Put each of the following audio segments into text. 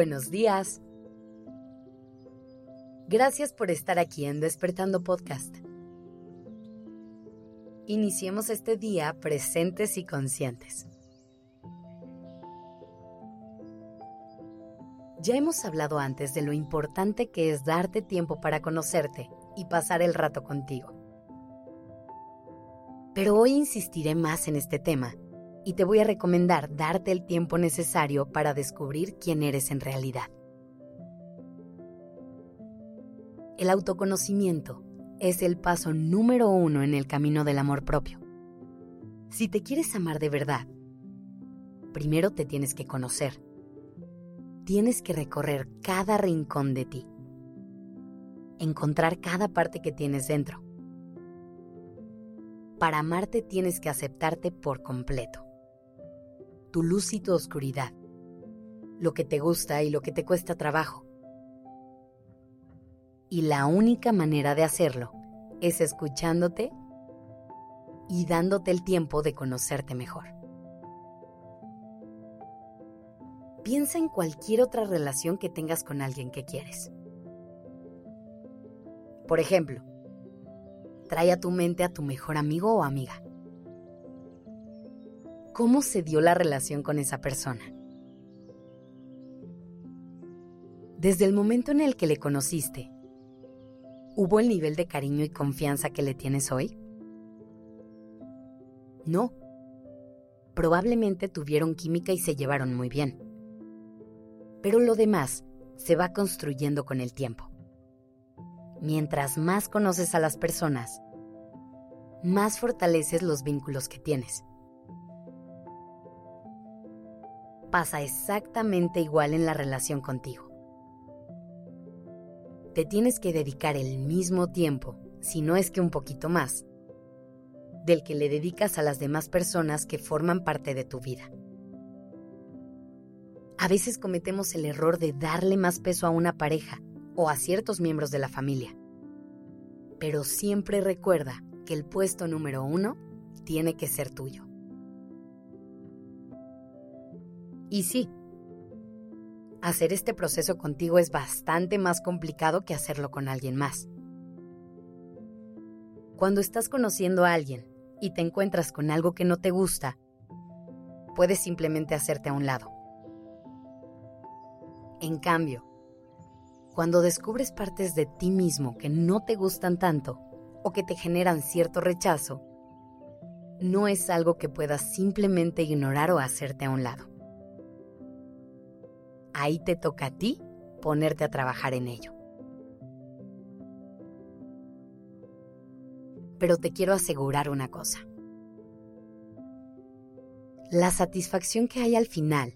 Buenos días. Gracias por estar aquí en Despertando Podcast. Iniciemos este día presentes y conscientes. Ya hemos hablado antes de lo importante que es darte tiempo para conocerte y pasar el rato contigo. Pero hoy insistiré más en este tema y te voy a recomendar darte el tiempo necesario para descubrir quién eres en realidad. El autoconocimiento es el paso número uno en el camino del amor propio. Si te quieres amar de verdad, primero te tienes que conocer. Tienes que recorrer cada rincón de ti. Encontrar cada parte que tienes dentro. Para amarte tienes que aceptarte por completo tu luz y tu oscuridad, lo que te gusta y lo que te cuesta trabajo. Y la única manera de hacerlo es escuchándote y dándote el tiempo de conocerte mejor. Piensa en cualquier otra relación que tengas con alguien que quieres. Por ejemplo, trae a tu mente a tu mejor amigo o amiga cómo se dio la relación con esa persona. Desde el momento en el que le conociste, ¿hubo el nivel de cariño y confianza que le tienes hoy? No. Probablemente tuvieron química y se llevaron muy bien. Pero lo demás se va construyendo con el tiempo. Mientras más conoces a las personas, más fortaleces los vínculos que tienes. Pasa exactamente igual en la relación contigo. Te tienes que dedicar el mismo tiempo, si no es que un poquito más, del que le dedicas a las demás personas que forman parte de tu vida. A veces cometemos el error de darle más peso a una pareja o a ciertos miembros de la familia. Pero siempre recuerda que el puesto número uno tiene que ser tuyo. Y sí, hacer este proceso contigo es bastante más complicado que hacerlo con alguien más. Cuando estás conociendo a alguien y te encuentras con algo que no te gusta, puedes simplemente hacerte a un lado. En cambio, cuando descubres partes de ti mismo que no te gustan tanto o que te generan cierto rechazo, no es algo que puedas simplemente ignorar o hacerte a un lado ahí te toca a ti ponerte a trabajar en ello. Pero te quiero asegurar una cosa. La satisfacción que hay al final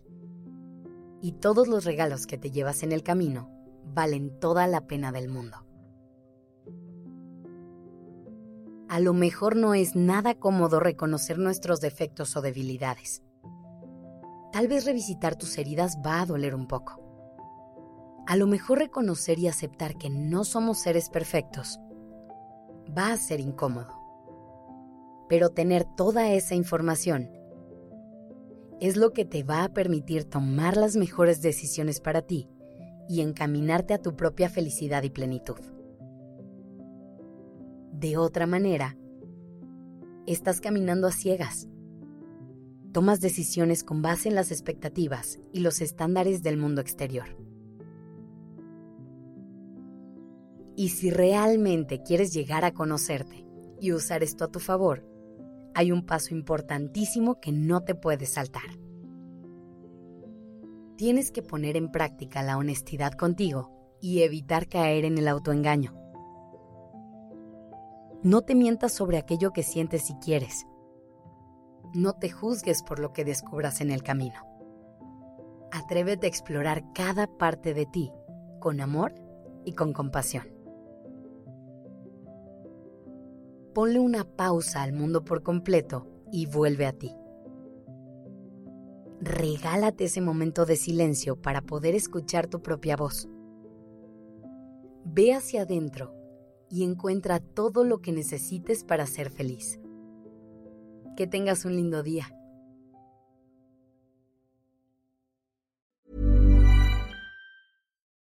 y todos los regalos que te llevas en el camino valen toda la pena del mundo. A lo mejor no es nada cómodo reconocer nuestros defectos o debilidades Tal vez revisitar tus heridas va a doler un poco. A lo mejor reconocer y aceptar que no somos seres perfectos va a ser incómodo. Pero tener toda esa información es lo que te va a permitir tomar las mejores decisiones para ti y encaminarte a tu propia felicidad y plenitud. De otra manera, estás caminando a ciegas tomas decisiones con base en las expectativas y los estándares del mundo exterior. Y si realmente quieres llegar a conocerte y usar esto a tu favor, hay un paso importantísimo que no te puedes saltar. Tienes que poner en práctica la honestidad contigo y evitar caer en el autoengaño. No te mientas sobre aquello que sientes y quieres no te juzgues por lo que descubras en el camino. Atrévete a explorar cada parte de ti con amor y con compasión. Ponle una pausa al mundo por completo y vuelve a ti. Regálate ese momento de silencio para poder escuchar tu propia voz. Ve hacia adentro y encuentra todo lo que necesites para ser feliz. Que tengas un lindo día.